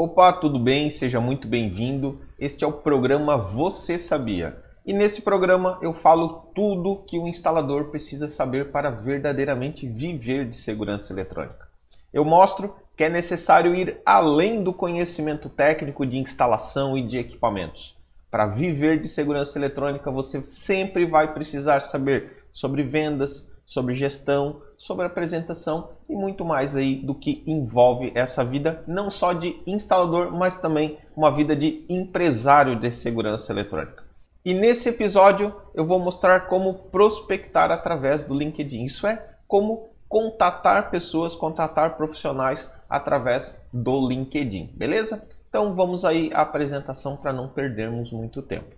Opa, tudo bem? Seja muito bem-vindo. Este é o programa Você Sabia. E nesse programa eu falo tudo que o instalador precisa saber para verdadeiramente viver de segurança eletrônica. Eu mostro que é necessário ir além do conhecimento técnico de instalação e de equipamentos. Para viver de segurança eletrônica, você sempre vai precisar saber sobre vendas, sobre gestão, sobre apresentação e muito mais aí do que envolve essa vida, não só de instalador, mas também uma vida de empresário de segurança eletrônica. E nesse episódio eu vou mostrar como prospectar através do LinkedIn. Isso é como contatar pessoas, contatar profissionais através do LinkedIn, beleza? Então vamos aí à apresentação para não perdermos muito tempo.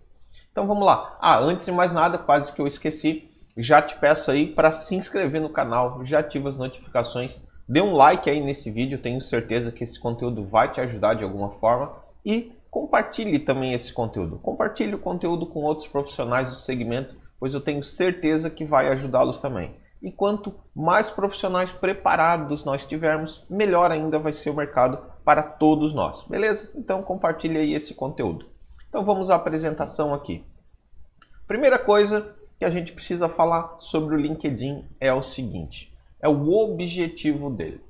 Então vamos lá. Ah, antes de mais nada, quase que eu esqueci, já te peço aí para se inscrever no canal, já ativa as notificações, dê um like aí nesse vídeo, tenho certeza que esse conteúdo vai te ajudar de alguma forma e compartilhe também esse conteúdo. Compartilhe o conteúdo com outros profissionais do segmento, pois eu tenho certeza que vai ajudá-los também. E quanto mais profissionais preparados nós tivermos, melhor ainda vai ser o mercado para todos nós. Beleza? Então compartilhe aí esse conteúdo. Então vamos à apresentação aqui. Primeira coisa que a gente precisa falar sobre o LinkedIn é o seguinte: é o objetivo dele.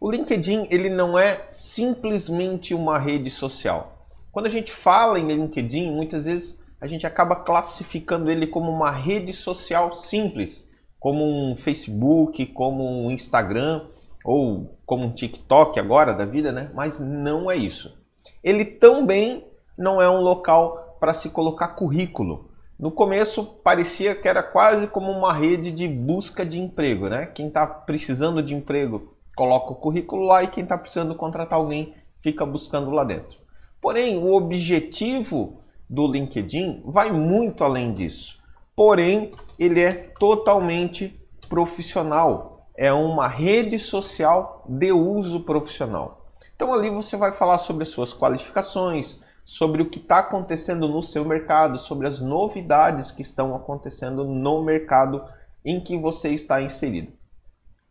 O LinkedIn ele não é simplesmente uma rede social. Quando a gente fala em LinkedIn, muitas vezes a gente acaba classificando ele como uma rede social simples, como um Facebook, como um Instagram ou como um TikTok agora da vida, né? Mas não é isso. Ele também não é um local para se colocar currículo. No começo parecia que era quase como uma rede de busca de emprego, né? Quem está precisando de emprego coloca o currículo lá e quem está precisando contratar alguém fica buscando lá dentro. Porém, o objetivo do LinkedIn vai muito além disso. Porém, ele é totalmente profissional. É uma rede social de uso profissional. Então ali você vai falar sobre as suas qualificações, sobre o que está acontecendo no seu mercado, sobre as novidades que estão acontecendo no mercado em que você está inserido.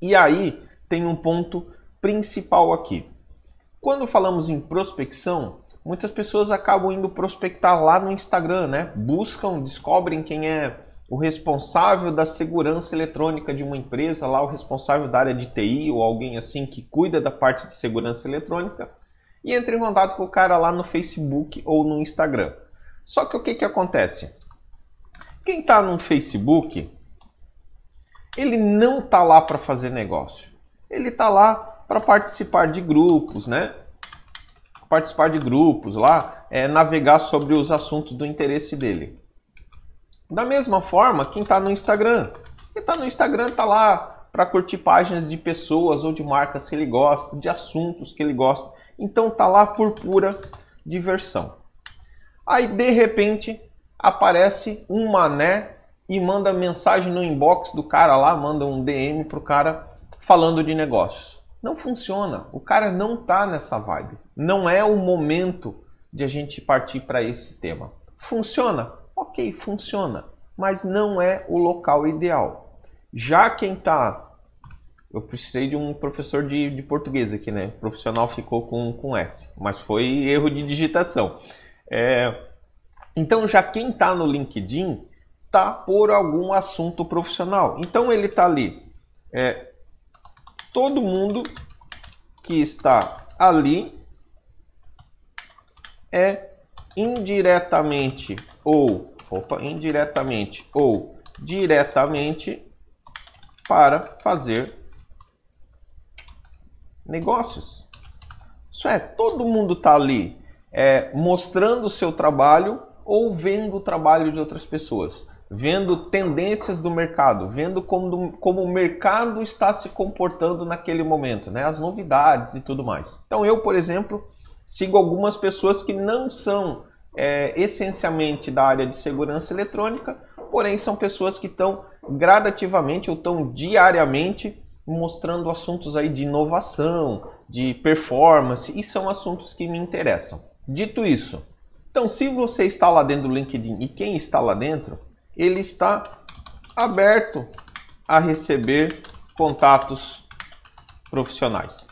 E aí tem um ponto principal aqui. Quando falamos em prospecção, muitas pessoas acabam indo prospectar lá no Instagram, né? Buscam, descobrem quem é o responsável da segurança eletrônica de uma empresa, lá o responsável da área de TI ou alguém assim que cuida da parte de segurança eletrônica e entre em contato com o cara lá no Facebook ou no Instagram. Só que o que, que acontece? Quem está no Facebook, ele não está lá para fazer negócio. Ele está lá para participar de grupos, né? Participar de grupos lá, é, navegar sobre os assuntos do interesse dele. Da mesma forma, quem está no Instagram, quem está no Instagram está lá para curtir páginas de pessoas ou de marcas que ele gosta, de assuntos que ele gosta. Então tá lá por pura diversão. Aí de repente aparece um mané e manda mensagem no inbox do cara lá, manda um DM pro cara falando de negócios. Não funciona. O cara não tá nessa vibe. Não é o momento de a gente partir para esse tema. Funciona? Ok, funciona. Mas não é o local ideal. Já quem está eu precisei de um professor de, de português aqui, né? O profissional ficou com, com S, mas foi erro de digitação. É, então, já quem está no LinkedIn tá por algum assunto profissional. Então, ele está ali. É, todo mundo que está ali é indiretamente ou opa, indiretamente ou diretamente para fazer negócios. Isso é, todo mundo está ali é, mostrando o seu trabalho ou vendo o trabalho de outras pessoas, vendo tendências do mercado, vendo como, como o mercado está se comportando naquele momento, né? as novidades e tudo mais. Então eu, por exemplo, sigo algumas pessoas que não são é, essencialmente da área de segurança eletrônica, porém são pessoas que estão gradativamente ou estão diariamente mostrando assuntos aí de inovação, de performance, e são assuntos que me interessam. Dito isso, então se você está lá dentro do LinkedIn e quem está lá dentro, ele está aberto a receber contatos profissionais.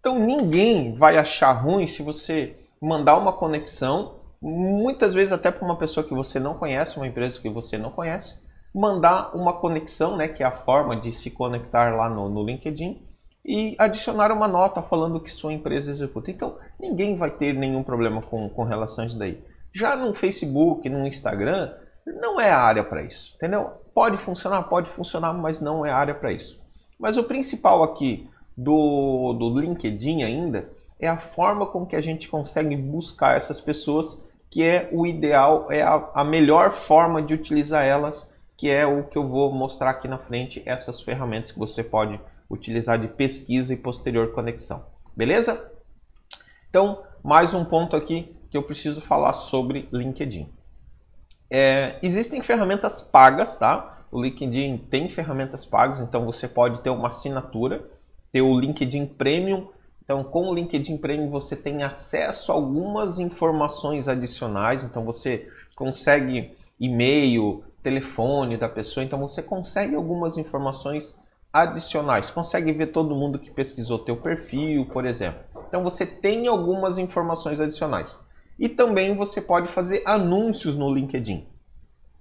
Então ninguém vai achar ruim se você mandar uma conexão, muitas vezes até para uma pessoa que você não conhece, uma empresa que você não conhece, mandar uma conexão, né, que é a forma de se conectar lá no, no LinkedIn, e adicionar uma nota falando que sua empresa executa. Então, ninguém vai ter nenhum problema com, com relação a isso daí. Já no Facebook, no Instagram, não é a área para isso, entendeu? Pode funcionar, pode funcionar, mas não é a área para isso. Mas o principal aqui do, do LinkedIn ainda é a forma com que a gente consegue buscar essas pessoas, que é o ideal, é a, a melhor forma de utilizar elas, que é o que eu vou mostrar aqui na frente, essas ferramentas que você pode utilizar de pesquisa e posterior conexão. Beleza? Então, mais um ponto aqui que eu preciso falar sobre LinkedIn. É, existem ferramentas pagas, tá? O LinkedIn tem ferramentas pagas, então você pode ter uma assinatura, ter o LinkedIn Premium. Então, com o LinkedIn Premium você tem acesso a algumas informações adicionais. Então, você consegue e-mail, telefone da pessoa. Então, você consegue algumas informações adicionais. Consegue ver todo mundo que pesquisou teu perfil, por exemplo. Então, você tem algumas informações adicionais. E também você pode fazer anúncios no LinkedIn.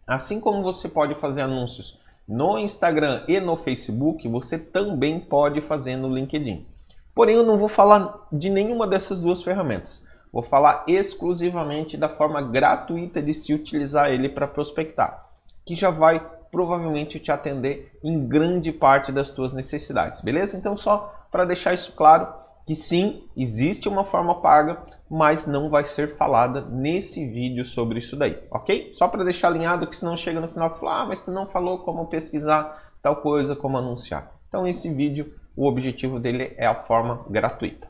Assim como você pode fazer anúncios no Instagram e no Facebook, você também pode fazer no LinkedIn. Porém, eu não vou falar de nenhuma dessas duas ferramentas. Vou falar exclusivamente da forma gratuita de se utilizar ele para prospectar, que já vai provavelmente te atender em grande parte das tuas necessidades, beleza? Então, só para deixar isso claro, que sim, existe uma forma paga, mas não vai ser falada nesse vídeo sobre isso daí, ok? Só para deixar alinhado que senão chega no final e fala, ah, mas tu não falou como pesquisar tal coisa, como anunciar. Então esse vídeo, o objetivo dele é a forma gratuita.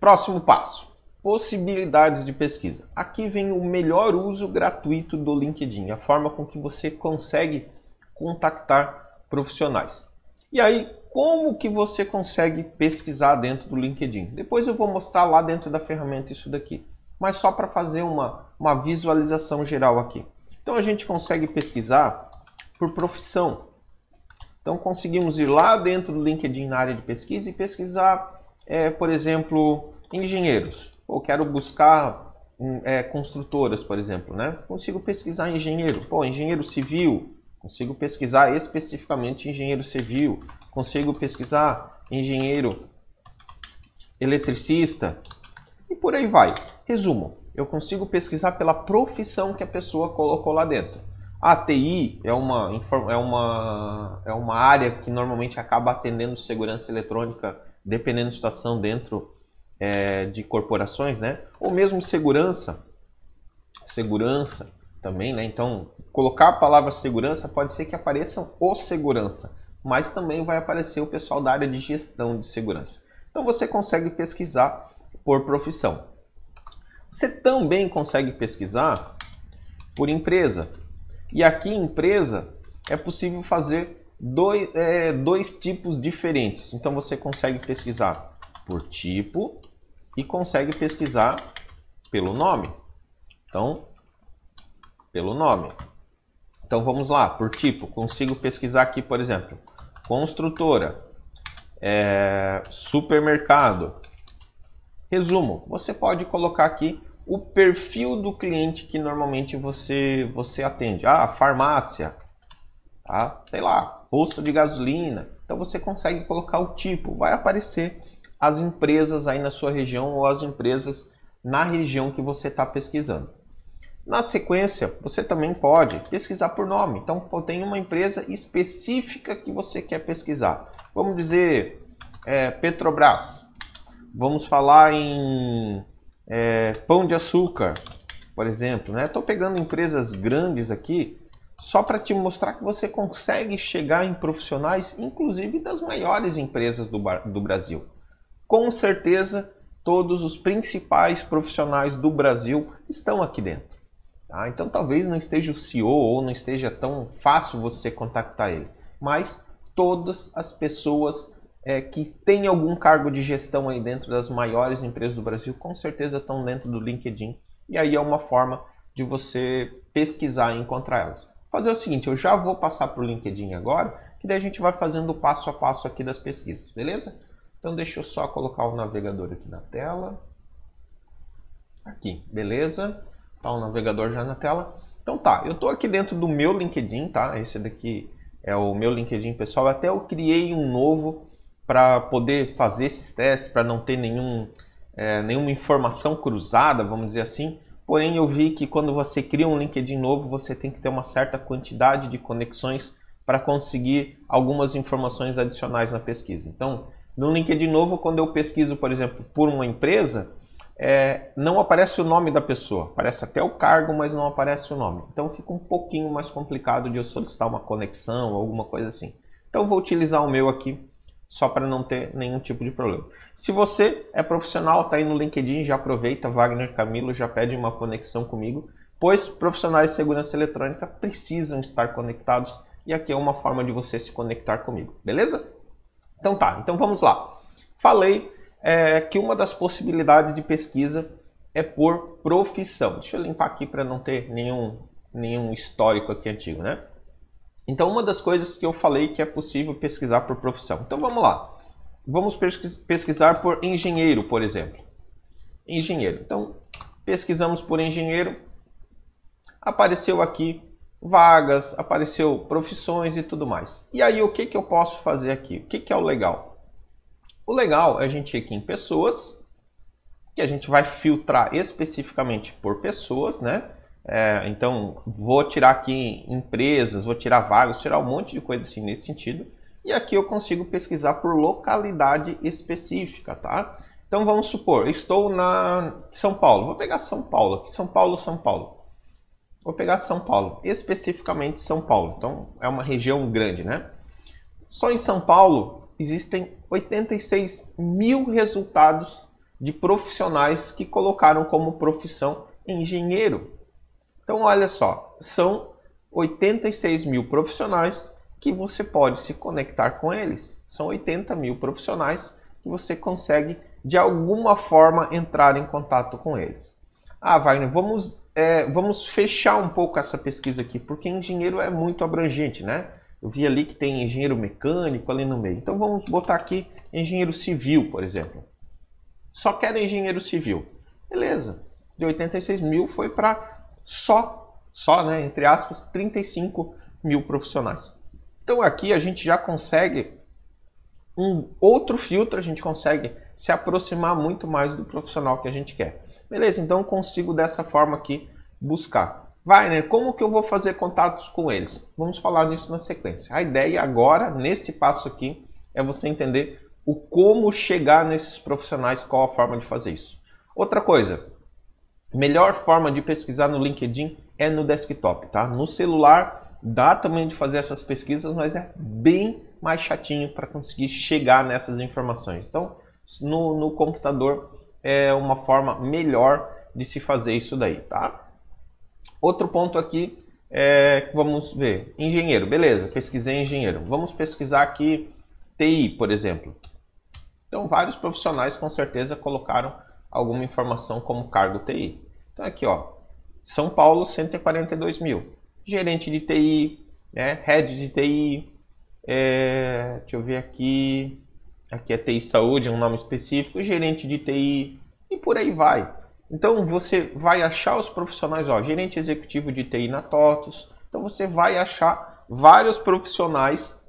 Próximo passo, possibilidades de pesquisa. Aqui vem o melhor uso gratuito do LinkedIn, a forma com que você consegue contactar profissionais. E aí, como que você consegue pesquisar dentro do LinkedIn. Depois eu vou mostrar lá dentro da ferramenta isso daqui, mas só para fazer uma, uma visualização geral aqui. Então a gente consegue pesquisar por profissão. Então conseguimos ir lá dentro do LinkedIn na área de pesquisa e pesquisar, é, por exemplo, engenheiros. Ou quero buscar hum, é, construtoras, por exemplo, né? Consigo pesquisar engenheiro. Pô, engenheiro civil. Consigo pesquisar especificamente engenheiro civil consigo pesquisar engenheiro eletricista e por aí vai. Resumo, eu consigo pesquisar pela profissão que a pessoa colocou lá dentro. A TI é uma, é uma, é uma área que normalmente acaba atendendo segurança eletrônica, dependendo da situação dentro é, de corporações, né? Ou mesmo segurança, segurança também, né? Então, colocar a palavra segurança pode ser que apareçam o segurança mas também vai aparecer o pessoal da área de gestão de segurança. Então você consegue pesquisar por profissão. Você também consegue pesquisar por empresa. E aqui empresa é possível fazer dois, é, dois tipos diferentes. Então você consegue pesquisar por tipo e consegue pesquisar pelo nome. Então, pelo nome. Então vamos lá, por tipo, consigo pesquisar aqui, por exemplo, construtora, é, supermercado. Resumo, você pode colocar aqui o perfil do cliente que normalmente você, você atende. Ah, farmácia, tá? sei lá, posto de gasolina. Então você consegue colocar o tipo, vai aparecer as empresas aí na sua região ou as empresas na região que você está pesquisando. Na sequência, você também pode pesquisar por nome. Então, tem uma empresa específica que você quer pesquisar. Vamos dizer é, Petrobras. Vamos falar em é, Pão de Açúcar, por exemplo. Estou né? pegando empresas grandes aqui só para te mostrar que você consegue chegar em profissionais, inclusive das maiores empresas do, do Brasil. Com certeza, todos os principais profissionais do Brasil estão aqui dentro. Tá? Então talvez não esteja o CEO ou não esteja tão fácil você contactar ele, mas todas as pessoas é, que têm algum cargo de gestão aí dentro das maiores empresas do Brasil com certeza estão dentro do LinkedIn e aí é uma forma de você pesquisar e encontrar elas. Fazer o seguinte, eu já vou passar para o LinkedIn agora, que daí a gente vai fazendo o passo a passo aqui das pesquisas, beleza? Então deixa eu só colocar o navegador aqui na tela. Aqui, beleza? Tá o navegador já na tela. Então tá, eu estou aqui dentro do meu LinkedIn, tá? Esse daqui é o meu LinkedIn pessoal. Até eu criei um novo para poder fazer esses testes, para não ter nenhum, é, nenhuma informação cruzada, vamos dizer assim. Porém, eu vi que quando você cria um LinkedIn novo, você tem que ter uma certa quantidade de conexões para conseguir algumas informações adicionais na pesquisa. Então, no LinkedIn novo, quando eu pesquiso, por exemplo, por uma empresa, é, não aparece o nome da pessoa, aparece até o cargo, mas não aparece o nome. Então fica um pouquinho mais complicado de eu solicitar uma conexão, alguma coisa assim. Então vou utilizar o meu aqui só para não ter nenhum tipo de problema. Se você é profissional, está aí no LinkedIn, já aproveita, Wagner Camilo, já pede uma conexão comigo, pois profissionais de segurança eletrônica precisam estar conectados e aqui é uma forma de você se conectar comigo, beleza? Então tá, então vamos lá. Falei é que uma das possibilidades de pesquisa é por profissão. Deixa eu limpar aqui para não ter nenhum, nenhum histórico aqui antigo, né? Então, uma das coisas que eu falei que é possível pesquisar por profissão. Então, vamos lá. Vamos pesquisar por engenheiro, por exemplo. Engenheiro. Então, pesquisamos por engenheiro. Apareceu aqui vagas, apareceu profissões e tudo mais. E aí, o que, que eu posso fazer aqui? O que, que é o legal? O legal é a gente ir aqui em pessoas, que a gente vai filtrar especificamente por pessoas, né? É, então, vou tirar aqui empresas, vou tirar vagas, tirar um monte de coisa assim nesse sentido. E aqui eu consigo pesquisar por localidade específica, tá? Então vamos supor, estou na São Paulo. Vou pegar São Paulo aqui, São Paulo, São Paulo. Vou pegar São Paulo, especificamente São Paulo. Então é uma região grande, né? Só em São Paulo existem 86 mil resultados de profissionais que colocaram como profissão engenheiro. Então, olha só, são 86 mil profissionais que você pode se conectar com eles. São 80 mil profissionais que você consegue, de alguma forma, entrar em contato com eles. Ah, Wagner, vamos, é, vamos fechar um pouco essa pesquisa aqui, porque engenheiro é muito abrangente, né? Eu vi ali que tem engenheiro mecânico ali no meio. Então vamos botar aqui engenheiro civil, por exemplo. Só quero engenheiro civil. Beleza. De 86 mil foi para só, só, né, entre aspas, 35 mil profissionais. Então aqui a gente já consegue um outro filtro, a gente consegue se aproximar muito mais do profissional que a gente quer. Beleza, então consigo dessa forma aqui buscar. Wagner, como que eu vou fazer contatos com eles? Vamos falar nisso na sequência. A ideia agora, nesse passo aqui, é você entender o como chegar nesses profissionais, qual a forma de fazer isso. Outra coisa, melhor forma de pesquisar no LinkedIn é no desktop, tá? No celular dá também de fazer essas pesquisas, mas é bem mais chatinho para conseguir chegar nessas informações. Então, no, no computador é uma forma melhor de se fazer isso daí, tá? Outro ponto aqui é, vamos ver, engenheiro, beleza, pesquisei engenheiro. Vamos pesquisar aqui TI, por exemplo. Então, vários profissionais com certeza colocaram alguma informação como cargo TI. Então, aqui, ó, São Paulo, 142 mil. Gerente de TI, né, head de TI, é, deixa eu ver aqui, aqui é TI Saúde, é um nome específico, gerente de TI e por aí vai. Então você vai achar os profissionais, ó, gerente executivo de TI na TOTUS. Então você vai achar vários profissionais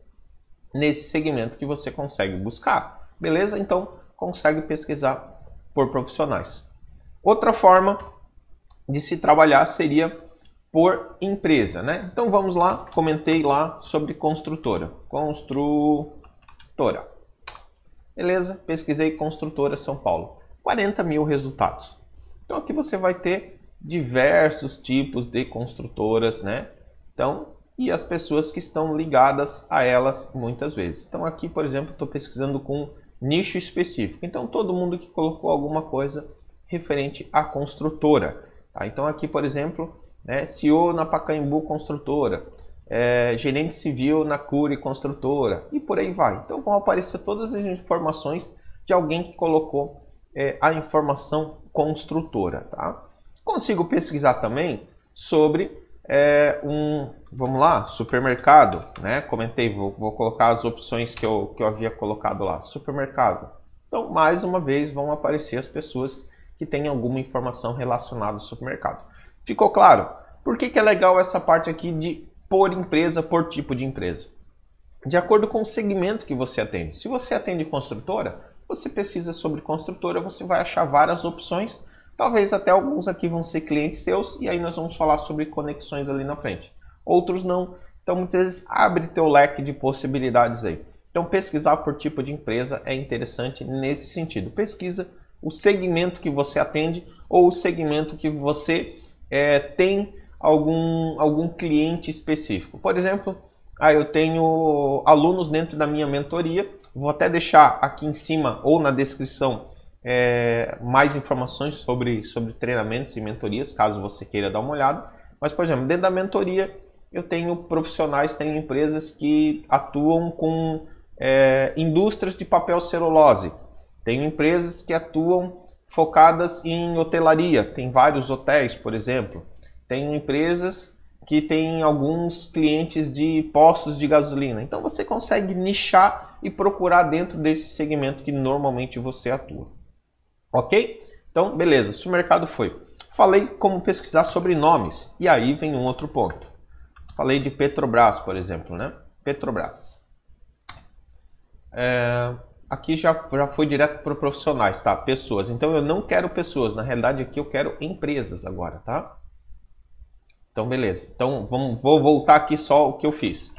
nesse segmento que você consegue buscar. Beleza? Então consegue pesquisar por profissionais. Outra forma de se trabalhar seria por empresa, né? Então vamos lá, comentei lá sobre construtora. Construtora. Beleza? Pesquisei construtora São Paulo. 40 mil resultados. Então aqui você vai ter diversos tipos de construtoras, né? Então, e as pessoas que estão ligadas a elas muitas vezes. Então aqui, por exemplo, estou pesquisando com nicho específico. Então todo mundo que colocou alguma coisa referente à construtora. Tá? Então aqui, por exemplo, né, CEO na Pacaembu Construtora, é, gerente civil na Cure Construtora e por aí vai. Então vão aparecer todas as informações de alguém que colocou é, a informação construtora. Tá? Consigo pesquisar também sobre é, um, vamos lá, supermercado, né? Comentei, vou, vou, colocar as opções que eu, que eu havia colocado lá. Supermercado. Então, mais uma vez, vão aparecer as pessoas que têm alguma informação relacionada ao supermercado. Ficou claro? Por que, que é legal essa parte aqui de por empresa, por tipo de empresa? De acordo com o segmento que você atende. Se você atende construtora, você pesquisa sobre construtora, você vai achar várias opções. Talvez até alguns aqui vão ser clientes seus e aí nós vamos falar sobre conexões ali na frente. Outros não. Então muitas vezes abre teu leque de possibilidades aí. Então pesquisar por tipo de empresa é interessante nesse sentido. Pesquisa o segmento que você atende ou o segmento que você é, tem algum, algum cliente específico. Por exemplo, ah, eu tenho alunos dentro da minha mentoria. Vou até deixar aqui em cima ou na descrição é, mais informações sobre, sobre treinamentos e mentorias, caso você queira dar uma olhada. Mas, por exemplo, dentro da mentoria, eu tenho profissionais, tenho empresas que atuam com é, indústrias de papel celulose. Tenho empresas que atuam focadas em hotelaria. Tem vários hotéis, por exemplo. Tenho empresas que têm alguns clientes de postos de gasolina. Então você consegue nichar e procurar dentro desse segmento que normalmente você atua. Ok? Então, beleza. Se o mercado foi. Falei como pesquisar sobre nomes. E aí vem um outro ponto. Falei de Petrobras, por exemplo, né? Petrobras. É, aqui já, já foi direto para profissionais, tá? Pessoas. Então eu não quero pessoas. Na realidade aqui eu quero empresas agora, tá? Então beleza. Então vamos, vou voltar aqui só o que eu fiz.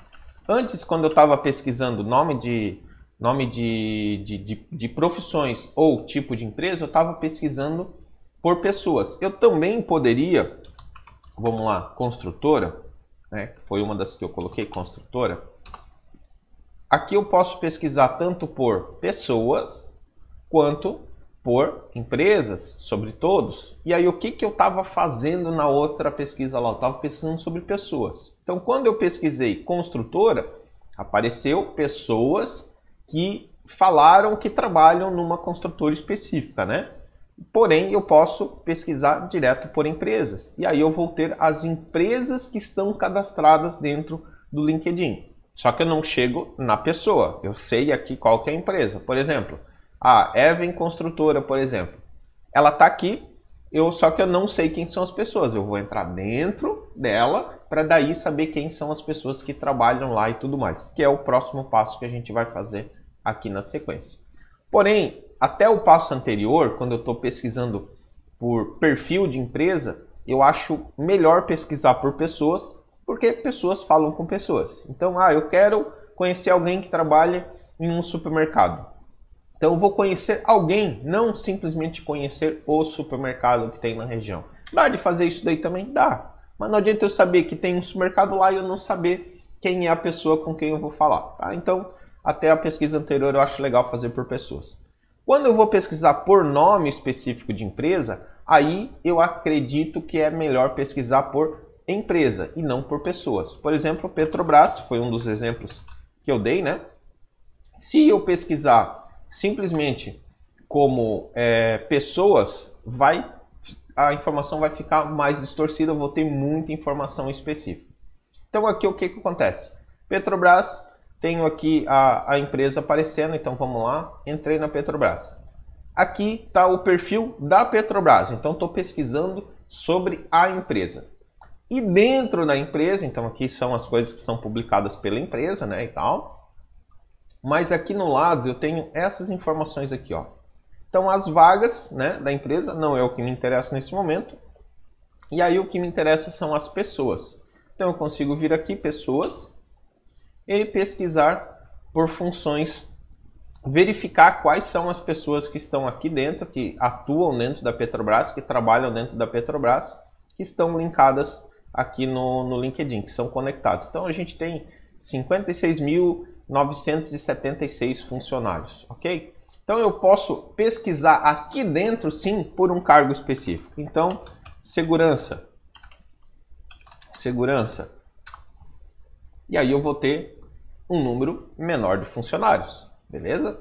Antes, quando eu estava pesquisando nome de nome de, de, de, de profissões ou tipo de empresa, eu estava pesquisando por pessoas. Eu também poderia, vamos lá, construtora, né? Foi uma das que eu coloquei, construtora. Aqui eu posso pesquisar tanto por pessoas quanto por empresas, sobre todos. E aí o que, que eu estava fazendo na outra pesquisa lá? Eu estava pesquisando sobre pessoas. Então quando eu pesquisei construtora, apareceu pessoas que falaram que trabalham numa construtora específica, né? Porém, eu posso pesquisar direto por empresas. E aí eu vou ter as empresas que estão cadastradas dentro do LinkedIn. Só que eu não chego na pessoa. Eu sei aqui qual que é a empresa. Por exemplo, a Even Construtora, por exemplo. Ela está aqui, eu só que eu não sei quem são as pessoas. Eu vou entrar dentro dela para daí saber quem são as pessoas que trabalham lá e tudo mais, que é o próximo passo que a gente vai fazer aqui na sequência. Porém, até o passo anterior, quando eu estou pesquisando por perfil de empresa, eu acho melhor pesquisar por pessoas, porque pessoas falam com pessoas. Então, ah, eu quero conhecer alguém que trabalha em um supermercado. Então, eu vou conhecer alguém, não simplesmente conhecer o supermercado que tem na região. Dá de fazer isso daí também? Dá. Mas não adianta eu saber que tem um supermercado lá e eu não saber quem é a pessoa com quem eu vou falar. Tá? Então, até a pesquisa anterior eu acho legal fazer por pessoas. Quando eu vou pesquisar por nome específico de empresa, aí eu acredito que é melhor pesquisar por empresa e não por pessoas. Por exemplo, Petrobras foi um dos exemplos que eu dei, né? Se eu pesquisar simplesmente como é, pessoas, vai a informação vai ficar mais distorcida, eu vou ter muita informação específica. Então aqui o que, que acontece? Petrobras tenho aqui a, a empresa aparecendo, então vamos lá. Entrei na Petrobras. Aqui está o perfil da Petrobras, então estou pesquisando sobre a empresa. E dentro da empresa, então aqui são as coisas que são publicadas pela empresa, né, e tal. Mas aqui no lado eu tenho essas informações aqui, ó. Então as vagas, né, da empresa não é o que me interessa nesse momento. E aí o que me interessa são as pessoas. Então eu consigo vir aqui pessoas e pesquisar por funções, verificar quais são as pessoas que estão aqui dentro, que atuam dentro da Petrobras, que trabalham dentro da Petrobras, que estão linkadas aqui no, no LinkedIn, que são conectados. Então a gente tem 56.976 funcionários, ok? Então eu posso pesquisar aqui dentro, sim, por um cargo específico. Então, segurança. Segurança. E aí eu vou ter um número menor de funcionários, beleza?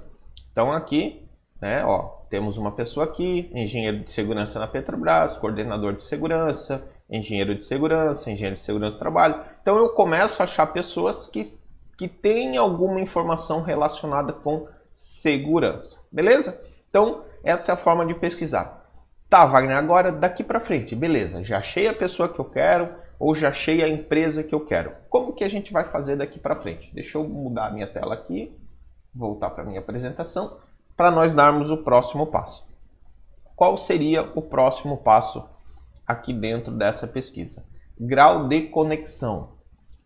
Então aqui, né, ó, temos uma pessoa aqui, engenheiro de segurança na Petrobras, coordenador de segurança, engenheiro de segurança, engenheiro de segurança do trabalho. Então eu começo a achar pessoas que, que têm alguma informação relacionada com segurança. Beleza? Então, essa é a forma de pesquisar. Tá, Wagner, agora daqui para frente, beleza, já achei a pessoa que eu quero ou já achei a empresa que eu quero. Como que a gente vai fazer daqui para frente? Deixa eu mudar a minha tela aqui, voltar para a minha apresentação, para nós darmos o próximo passo. Qual seria o próximo passo aqui dentro dessa pesquisa? Grau de conexão.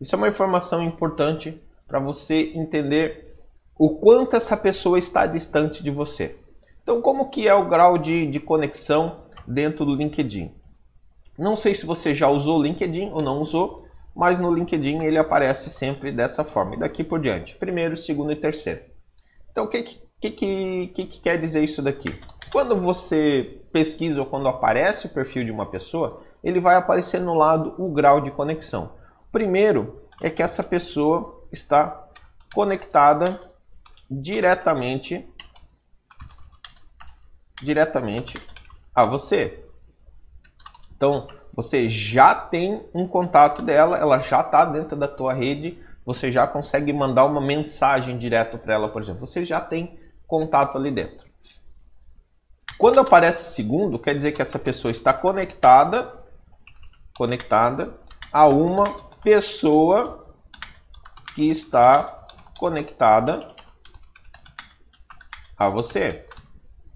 Isso é uma informação importante para você entender o quanto essa pessoa está distante de você. Então, como que é o grau de, de conexão dentro do LinkedIn? Não sei se você já usou o LinkedIn ou não usou, mas no LinkedIn ele aparece sempre dessa forma. E daqui por diante, primeiro, segundo e terceiro. Então, o que, que, que, que, que quer dizer isso daqui? Quando você pesquisa ou quando aparece o perfil de uma pessoa, ele vai aparecer no lado o grau de conexão. Primeiro é que essa pessoa está conectada diretamente diretamente a você. Então, você já tem um contato dela, ela já está dentro da tua rede, você já consegue mandar uma mensagem direto para ela, por exemplo. Você já tem contato ali dentro. Quando aparece segundo, quer dizer que essa pessoa está conectada, conectada a uma pessoa que está conectada a você.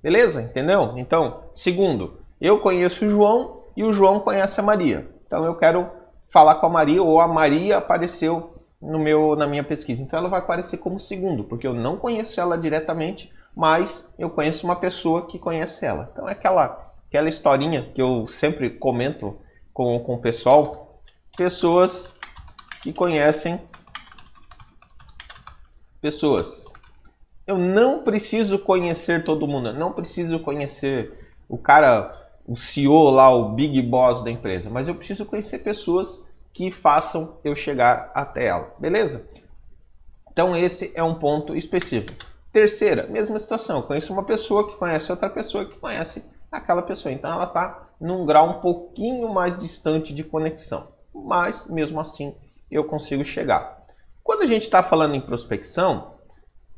Beleza? Entendeu? Então, segundo, eu conheço o João e o João conhece a Maria. Então eu quero falar com a Maria ou a Maria apareceu no meu na minha pesquisa. Então ela vai aparecer como segundo, porque eu não conheço ela diretamente, mas eu conheço uma pessoa que conhece ela. Então é aquela aquela historinha que eu sempre comento com, com o pessoal, pessoas que conhecem pessoas. Eu não preciso conhecer todo mundo, não preciso conhecer o cara, o CEO lá, o big boss da empresa, mas eu preciso conhecer pessoas que façam eu chegar até ela, beleza? Então esse é um ponto específico. Terceira, mesma situação, eu conheço uma pessoa que conhece outra pessoa que conhece aquela pessoa, então ela está num grau um pouquinho mais distante de conexão, mas mesmo assim eu consigo chegar. Quando a gente está falando em prospecção,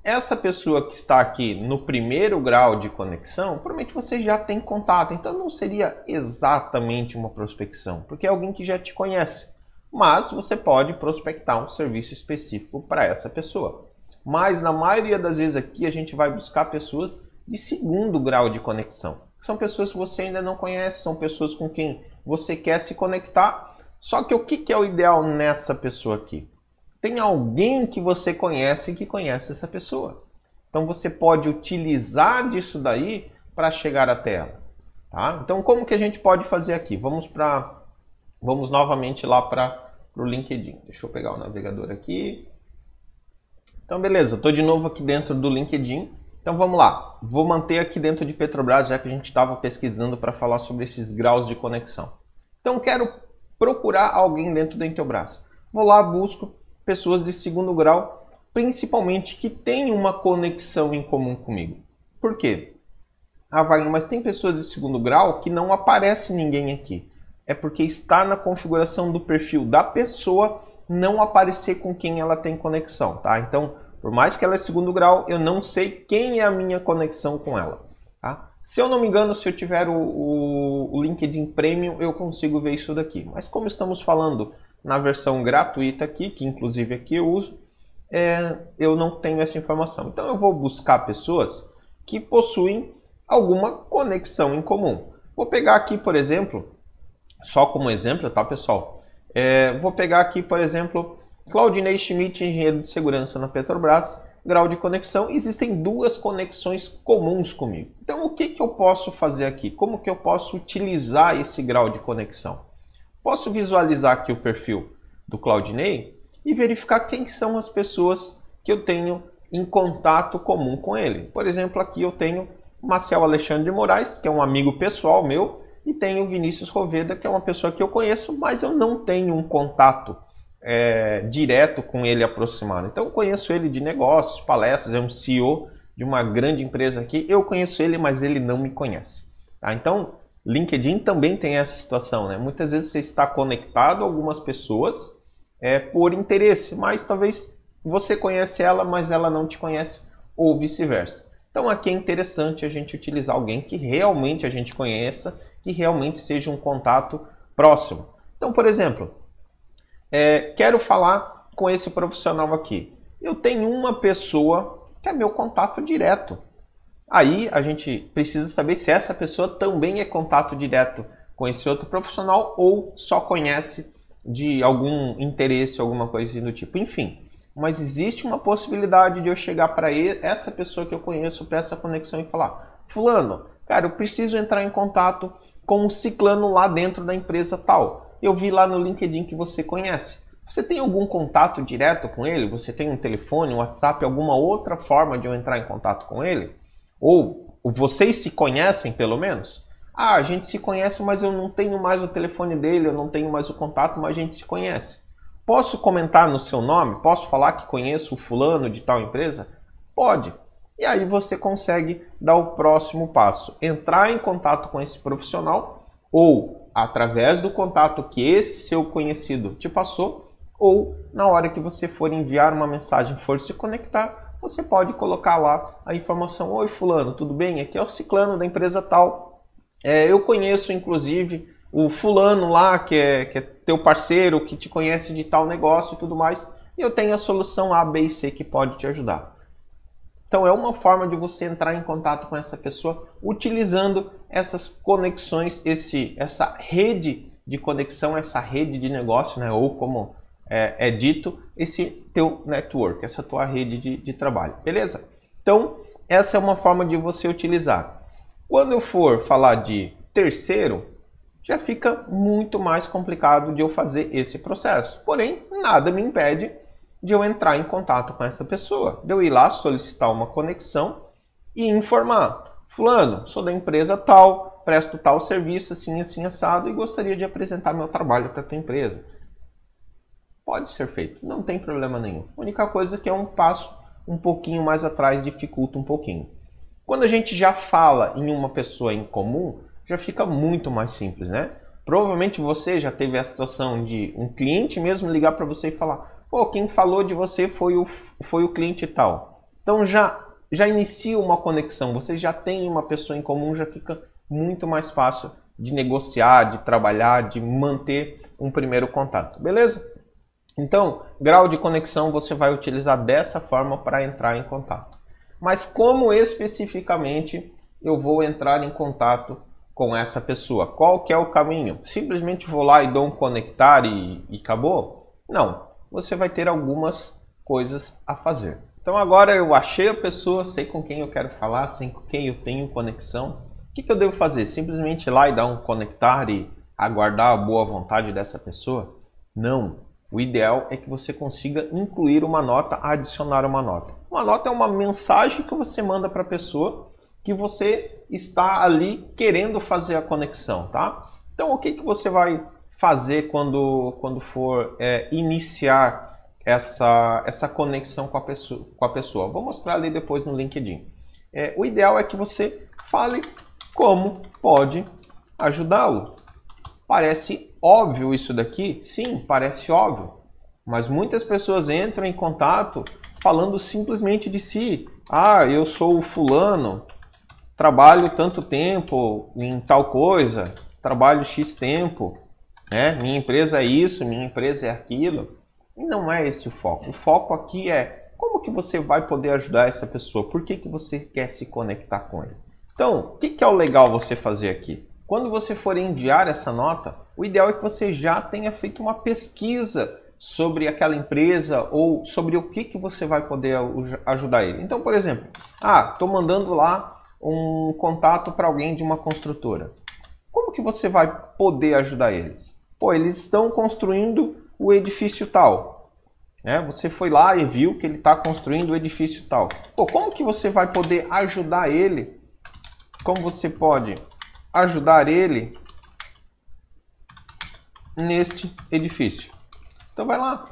essa pessoa que está aqui no primeiro grau de conexão, provavelmente você já tem contato, então não seria exatamente uma prospecção, porque é alguém que já te conhece. Mas você pode prospectar um serviço específico para essa pessoa. Mas na maioria das vezes aqui a gente vai buscar pessoas de segundo grau de conexão. São pessoas que você ainda não conhece, são pessoas com quem você quer se conectar. Só que o que é o ideal nessa pessoa aqui? Tem alguém que você conhece que conhece essa pessoa. Então você pode utilizar disso daí para chegar até ela. Tá? Então como que a gente pode fazer aqui? Vamos para vamos novamente lá para o LinkedIn. Deixa eu pegar o navegador aqui. Então beleza, estou de novo aqui dentro do LinkedIn. Então vamos lá. Vou manter aqui dentro de Petrobras, já que a gente estava pesquisando para falar sobre esses graus de conexão. Então quero procurar alguém dentro da Intelbras. Vou lá, busco pessoas de segundo grau, principalmente que têm uma conexão em comum comigo. Por quê? Ah, Wagner, mas tem pessoas de segundo grau que não aparece ninguém aqui. É porque está na configuração do perfil da pessoa não aparecer com quem ela tem conexão, tá? Então, por mais que ela é segundo grau, eu não sei quem é a minha conexão com ela, tá? Se eu não me engano, se eu tiver o, o, o LinkedIn Premium, eu consigo ver isso daqui. Mas como estamos falando na versão gratuita aqui, que inclusive aqui eu uso, é, eu não tenho essa informação. Então eu vou buscar pessoas que possuem alguma conexão em comum. Vou pegar aqui, por exemplo, só como exemplo, tá pessoal? É, vou pegar aqui, por exemplo, Claudinei Schmidt, engenheiro de segurança na Petrobras, grau de conexão. Existem duas conexões comuns comigo. Então o que, que eu posso fazer aqui? Como que eu posso utilizar esse grau de conexão? Posso visualizar aqui o perfil do Claudinei e verificar quem são as pessoas que eu tenho em contato comum com ele. Por exemplo, aqui eu tenho Marcel Alexandre de Moraes, que é um amigo pessoal meu, e tenho Vinícius Roveda, que é uma pessoa que eu conheço, mas eu não tenho um contato é, direto com ele aproximado. Então eu conheço ele de negócios, palestras, é um CEO de uma grande empresa aqui. Eu conheço ele, mas ele não me conhece. Tá? Então LinkedIn também tem essa situação, né? Muitas vezes você está conectado a algumas pessoas é, por interesse, mas talvez você conhece ela, mas ela não te conhece, ou vice-versa. Então aqui é interessante a gente utilizar alguém que realmente a gente conheça, que realmente seja um contato próximo. Então, por exemplo, é, quero falar com esse profissional aqui. Eu tenho uma pessoa que é meu contato direto. Aí a gente precisa saber se essa pessoa também é contato direto com esse outro profissional ou só conhece de algum interesse, alguma coisa do tipo. Enfim, mas existe uma possibilidade de eu chegar para essa pessoa que eu conheço, para essa conexão e falar: Fulano, cara, eu preciso entrar em contato com um ciclano lá dentro da empresa tal. Eu vi lá no LinkedIn que você conhece. Você tem algum contato direto com ele? Você tem um telefone, um WhatsApp, alguma outra forma de eu entrar em contato com ele? Ou vocês se conhecem pelo menos? Ah, a gente se conhece, mas eu não tenho mais o telefone dele, eu não tenho mais o contato, mas a gente se conhece. Posso comentar no seu nome? Posso falar que conheço o fulano de tal empresa? Pode. E aí você consegue dar o próximo passo, entrar em contato com esse profissional ou através do contato que esse seu conhecido te passou, ou na hora que você for enviar uma mensagem, for se conectar, você pode colocar lá a informação: Oi, Fulano, tudo bem? Aqui é o Ciclano da empresa tal. É, eu conheço, inclusive, o Fulano lá, que é, que é teu parceiro, que te conhece de tal negócio e tudo mais. E eu tenho a solução A, B e C que pode te ajudar. Então é uma forma de você entrar em contato com essa pessoa utilizando essas conexões, esse, essa rede de conexão, essa rede de negócio, né? ou como é, é dito, esse teu network, essa tua rede de, de trabalho. Beleza? Então, essa é uma forma de você utilizar. Quando eu for falar de terceiro, já fica muito mais complicado de eu fazer esse processo. Porém, nada me impede de eu entrar em contato com essa pessoa, de eu ir lá solicitar uma conexão e informar: Fulano, sou da empresa tal, presto tal serviço assim, assim, assado e gostaria de apresentar meu trabalho para a tua empresa. Pode ser feito, não tem problema nenhum. A única coisa é que é um passo um pouquinho mais atrás, dificulta um pouquinho. Quando a gente já fala em uma pessoa em comum, já fica muito mais simples, né? Provavelmente você já teve a situação de um cliente mesmo ligar para você e falar: pô, quem falou de você foi o, foi o cliente tal. Então já, já inicia uma conexão, você já tem uma pessoa em comum, já fica muito mais fácil de negociar, de trabalhar, de manter um primeiro contato, beleza? Então, grau de conexão você vai utilizar dessa forma para entrar em contato. Mas como especificamente eu vou entrar em contato com essa pessoa? Qual que é o caminho? Simplesmente vou lá e dou um conectar e, e acabou? Não, você vai ter algumas coisas a fazer. Então agora eu achei a pessoa, sei com quem eu quero falar, sei com quem eu tenho conexão. O que, que eu devo fazer? Simplesmente ir lá e dar um conectar e aguardar a boa vontade dessa pessoa? Não. O ideal é que você consiga incluir uma nota, adicionar uma nota. Uma nota é uma mensagem que você manda para a pessoa que você está ali querendo fazer a conexão, tá? Então, o que, que você vai fazer quando, quando for é, iniciar essa, essa conexão com a, pessoa, com a pessoa? Vou mostrar ali depois no LinkedIn. É, o ideal é que você fale como pode ajudá-lo. Parece óbvio isso daqui? Sim, parece óbvio. Mas muitas pessoas entram em contato falando simplesmente de si. Ah, eu sou o fulano, trabalho tanto tempo em tal coisa, trabalho X tempo, né? minha empresa é isso, minha empresa é aquilo. E não é esse o foco. O foco aqui é como que você vai poder ajudar essa pessoa? Por que, que você quer se conectar com ele? Então, o que, que é o legal você fazer aqui? Quando você for enviar essa nota, o ideal é que você já tenha feito uma pesquisa sobre aquela empresa ou sobre o que, que você vai poder ajudar ele. Então, por exemplo, ah, estou mandando lá um contato para alguém de uma construtora. Como que você vai poder ajudar eles? Pô, eles estão construindo o edifício tal. Né? Você foi lá e viu que ele está construindo o edifício tal. Pô, como que você vai poder ajudar ele? Como você pode ajudar ele neste edifício. Então vai lá.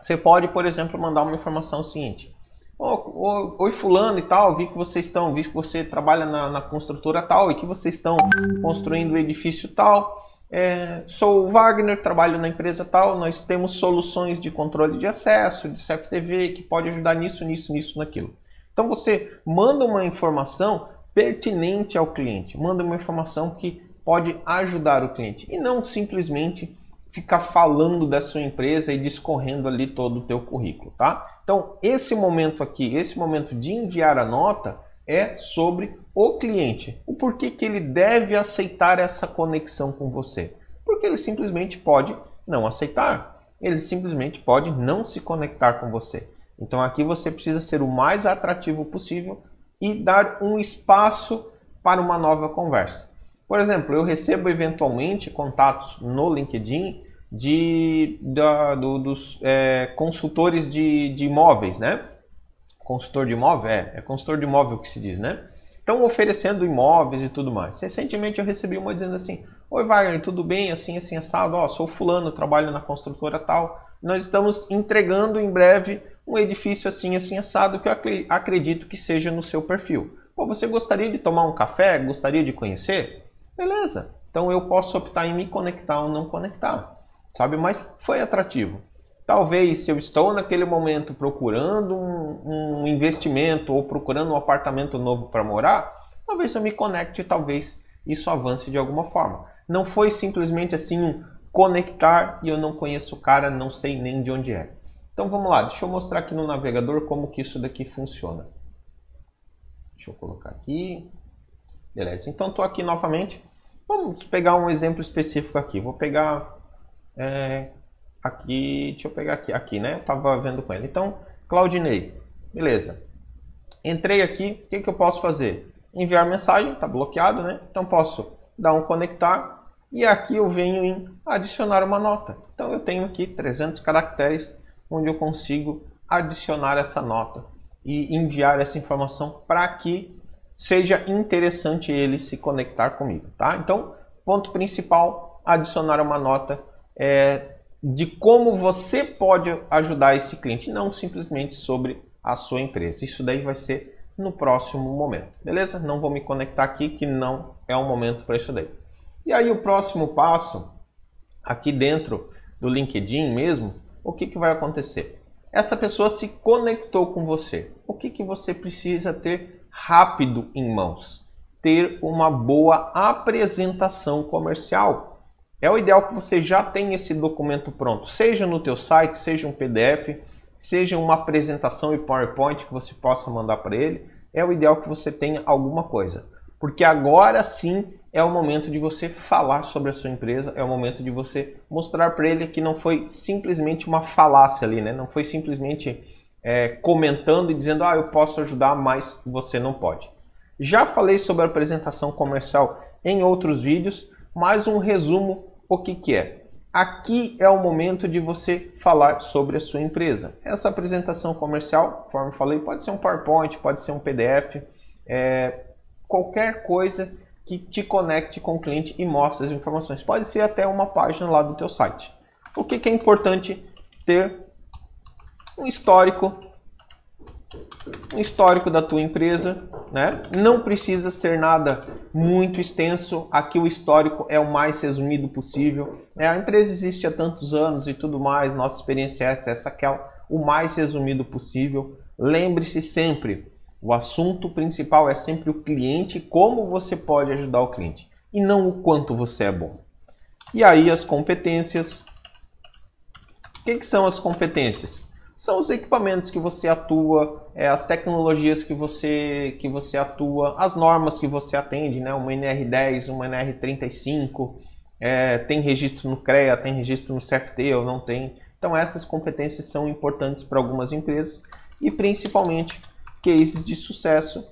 Você pode, por exemplo, mandar uma informação seguinte. Oi fulano e tal, vi que vocês estão, vi que você trabalha na, na construtora tal e que vocês estão construindo o edifício tal. É, sou o Wagner, trabalho na empresa tal, nós temos soluções de controle de acesso, de CFTV, que pode ajudar nisso, nisso, nisso, naquilo. Então você manda uma informação pertinente ao cliente, manda uma informação que pode ajudar o cliente e não simplesmente ficar falando da sua empresa e discorrendo ali todo o teu currículo, tá? Então, esse momento aqui, esse momento de enviar a nota é sobre o cliente. O porquê que ele deve aceitar essa conexão com você? Porque ele simplesmente pode não aceitar. Ele simplesmente pode não se conectar com você. Então aqui você precisa ser o mais atrativo possível e dar um espaço para uma nova conversa. Por exemplo, eu recebo eventualmente contatos no LinkedIn de, da, do, dos é, consultores de, de imóveis, né? Consultor de imóvel? É, é consultor de imóvel que se diz, né? Estão oferecendo imóveis e tudo mais. Recentemente eu recebi uma dizendo assim: Oi Wagner, tudo bem? Assim, assim, assado. Ó, sou fulano, trabalho na construtora tal. Nós estamos entregando em breve um edifício assim, assim, assado que eu acredito que seja no seu perfil. Pô, você gostaria de tomar um café? Gostaria de conhecer? Beleza. Então eu posso optar em me conectar ou não conectar sabe? Mas foi atrativo. Talvez se eu estou naquele momento procurando um, um investimento ou procurando um apartamento novo para morar, talvez eu me conecte talvez isso avance de alguma forma. Não foi simplesmente assim um conectar e eu não conheço o cara, não sei nem de onde é. Então vamos lá, deixa eu mostrar aqui no navegador como que isso daqui funciona. Deixa eu colocar aqui. Beleza, então estou aqui novamente. Vamos pegar um exemplo específico aqui. Vou pegar é, aqui, deixa eu pegar aqui, aqui, né? Eu tava vendo com ele. Então, Claudinei, beleza. Entrei aqui, o que, que eu posso fazer? Enviar mensagem, tá bloqueado, né? Então posso dar um conectar e aqui eu venho em adicionar uma nota. Então eu tenho aqui 300 caracteres onde eu consigo adicionar essa nota e enviar essa informação para que seja interessante ele se conectar comigo, tá? Então, ponto principal, adicionar uma nota é, de como você pode ajudar esse cliente, não simplesmente sobre a sua empresa. Isso daí vai ser no próximo momento, beleza? Não vou me conectar aqui que não é o momento para isso daí. E aí o próximo passo, aqui dentro do LinkedIn mesmo, o que, que vai acontecer? Essa pessoa se conectou com você. O que, que você precisa ter rápido em mãos? Ter uma boa apresentação comercial é o ideal que você já tenha esse documento pronto, seja no teu site, seja um PDF, seja uma apresentação e PowerPoint que você possa mandar para ele. É o ideal que você tenha alguma coisa, porque agora sim é o momento de você falar sobre a sua empresa, é o momento de você mostrar para ele que não foi simplesmente uma falácia ali, né? Não foi simplesmente é, comentando e dizendo, ah, eu posso ajudar, mas você não pode. Já falei sobre a apresentação comercial em outros vídeos, mas um resumo o que, que é? Aqui é o momento de você falar sobre a sua empresa. Essa apresentação comercial, conforme falei, pode ser um PowerPoint, pode ser um PDF, é, qualquer coisa que te conecte com o cliente e mostre as informações. Pode ser até uma página lá do teu site. O que, que é importante ter um histórico um histórico da tua empresa, né? Não precisa ser nada muito extenso. Aqui o histórico é o mais resumido possível. É, a empresa existe há tantos anos e tudo mais. Nossa experiência é essa, essa aquela, o mais resumido possível. Lembre-se sempre, o assunto principal é sempre o cliente, como você pode ajudar o cliente e não o quanto você é bom. E aí as competências. O que, que são as competências? são os equipamentos que você atua, é, as tecnologias que você, que você atua, as normas que você atende, né? uma NR10, uma NR35, é, tem registro no CREA, tem registro no CFT ou não tem. Então essas competências são importantes para algumas empresas e principalmente cases de sucesso.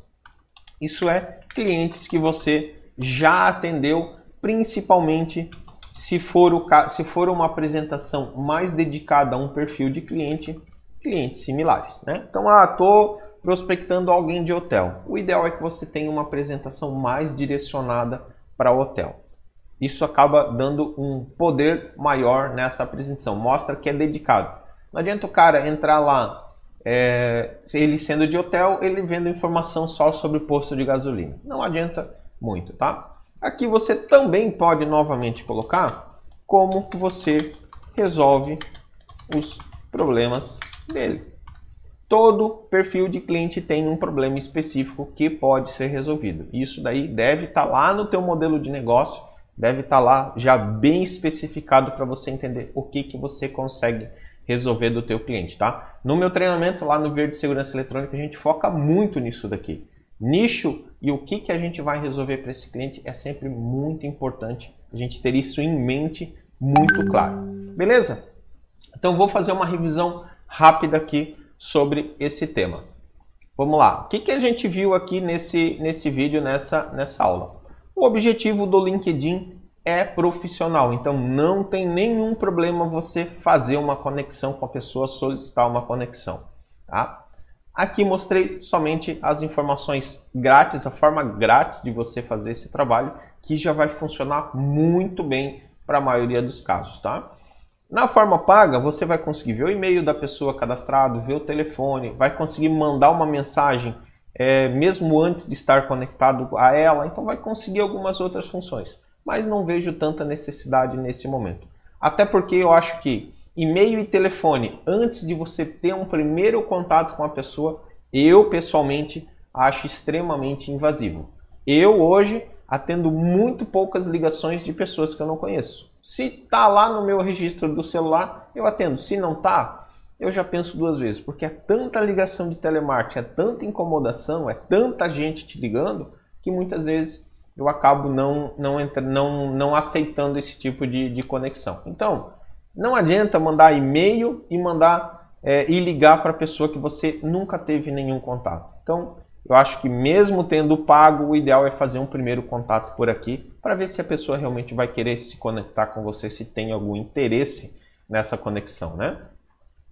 Isso é clientes que você já atendeu, principalmente se for, o, se for uma apresentação mais dedicada a um perfil de cliente, clientes similares. Né? Então, ah, estou prospectando alguém de hotel. O ideal é que você tenha uma apresentação mais direcionada para o hotel. Isso acaba dando um poder maior nessa apresentação, mostra que é dedicado. Não adianta o cara entrar lá, é, ele sendo de hotel, ele vendo informação só sobre o posto de gasolina. Não adianta muito, tá? Aqui você também pode novamente colocar como você resolve os problemas dele. todo perfil de cliente tem um problema específico que pode ser resolvido. Isso daí deve estar tá lá no teu modelo de negócio, deve estar tá lá já bem especificado para você entender o que, que você consegue resolver do teu cliente, tá? No meu treinamento lá no Verde Segurança Eletrônica, a gente foca muito nisso daqui. Nicho e o que, que a gente vai resolver para esse cliente é sempre muito importante a gente ter isso em mente muito claro. Beleza? Então vou fazer uma revisão rápida aqui sobre esse tema. Vamos lá. O que, que a gente viu aqui nesse, nesse vídeo, nessa, nessa aula? O objetivo do LinkedIn é profissional, então não tem nenhum problema você fazer uma conexão com a pessoa, solicitar uma conexão. Tá? Aqui mostrei somente as informações grátis, a forma grátis de você fazer esse trabalho, que já vai funcionar muito bem para a maioria dos casos. Tá? Na forma paga, você vai conseguir ver o e-mail da pessoa cadastrado, ver o telefone, vai conseguir mandar uma mensagem é, mesmo antes de estar conectado a ela, então vai conseguir algumas outras funções mas não vejo tanta necessidade nesse momento. Até porque eu acho que e-mail e telefone, antes de você ter um primeiro contato com a pessoa, eu pessoalmente acho extremamente invasivo. Eu hoje atendo muito poucas ligações de pessoas que eu não conheço. Se tá lá no meu registro do celular, eu atendo. Se não tá, eu já penso duas vezes, porque é tanta ligação de telemarketing, é tanta incomodação, é tanta gente te ligando, que muitas vezes eu acabo não, não, entra, não, não aceitando esse tipo de, de conexão. Então, não adianta mandar e-mail e mandar é, e ligar para a pessoa que você nunca teve nenhum contato. Então, eu acho que mesmo tendo pago, o ideal é fazer um primeiro contato por aqui para ver se a pessoa realmente vai querer se conectar com você, se tem algum interesse nessa conexão, né?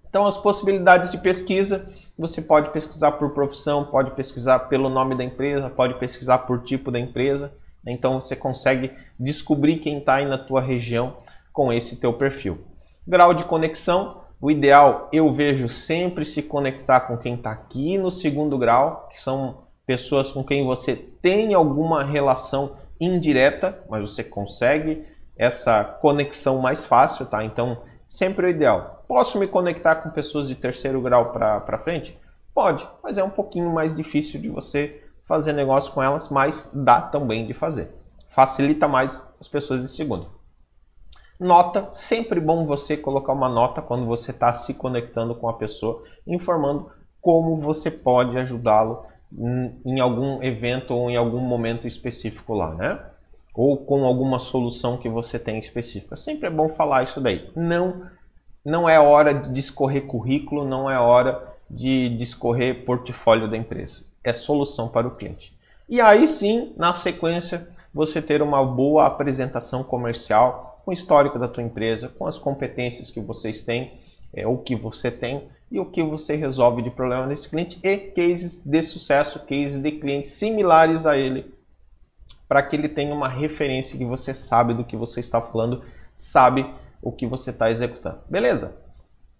Então, as possibilidades de pesquisa, você pode pesquisar por profissão, pode pesquisar pelo nome da empresa, pode pesquisar por tipo da empresa. Então você consegue descobrir quem está aí na tua região com esse teu perfil. Grau de conexão, o ideal eu vejo sempre se conectar com quem está aqui no segundo grau, que são pessoas com quem você tem alguma relação indireta, mas você consegue essa conexão mais fácil, tá? Então sempre o ideal Posso me conectar com pessoas de terceiro grau para frente? Pode, mas é um pouquinho mais difícil de você fazer negócio com elas, mas dá também de fazer. Facilita mais as pessoas de segundo. Nota, sempre bom você colocar uma nota quando você está se conectando com a pessoa, informando como você pode ajudá-lo em algum evento ou em algum momento específico lá, né? Ou com alguma solução que você tem específica. Sempre é bom falar isso daí. Não não é hora de discorrer currículo, não é hora de discorrer portfólio da empresa. É solução para o cliente. E aí sim, na sequência, você ter uma boa apresentação comercial com o histórico da tua empresa, com as competências que vocês têm, é, o que você tem e o que você resolve de problema nesse cliente e cases de sucesso, cases de clientes similares a ele, para que ele tenha uma referência que você sabe do que você está falando, sabe o que você está executando. Beleza?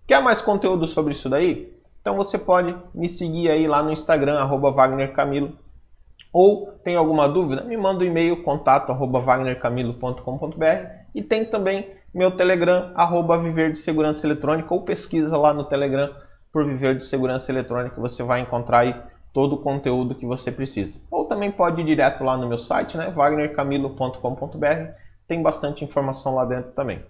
Quer mais conteúdo sobre isso daí? Então você pode me seguir aí lá no Instagram, wagnercamilo. Ou tem alguma dúvida? Me manda um e-mail, contato wagnercamilo.com.br e tem também meu Telegram, arroba Viver de Segurança Eletrônica, ou pesquisa lá no Telegram por Viver de Segurança Eletrônica, você vai encontrar aí todo o conteúdo que você precisa. Ou também pode ir direto lá no meu site, né, wagnercamilo.com.br, tem bastante informação lá dentro também.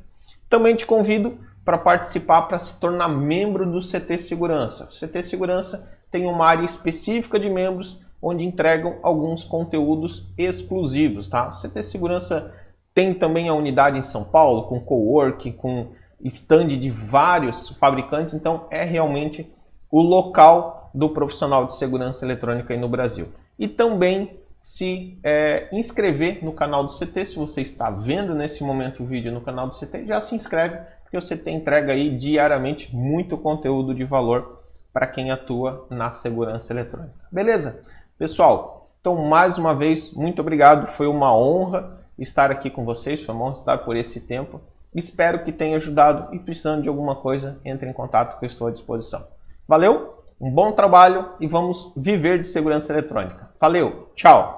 Também te convido para participar, para se tornar membro do CT Segurança. O CT Segurança tem uma área específica de membros onde entregam alguns conteúdos exclusivos, tá? O CT Segurança tem também a unidade em São Paulo com coworking, com stand de vários fabricantes, então é realmente o local do profissional de segurança eletrônica aí no Brasil. E também se é, inscrever no canal do CT. Se você está vendo nesse momento o vídeo no canal do CT, já se inscreve, porque o CT entrega aí diariamente muito conteúdo de valor para quem atua na segurança eletrônica. Beleza? Pessoal, então mais uma vez, muito obrigado. Foi uma honra estar aqui com vocês, foi uma honra estar por esse tempo. Espero que tenha ajudado e precisando de alguma coisa, entre em contato que eu estou à disposição. Valeu, um bom trabalho e vamos viver de segurança eletrônica. Valeu, tchau!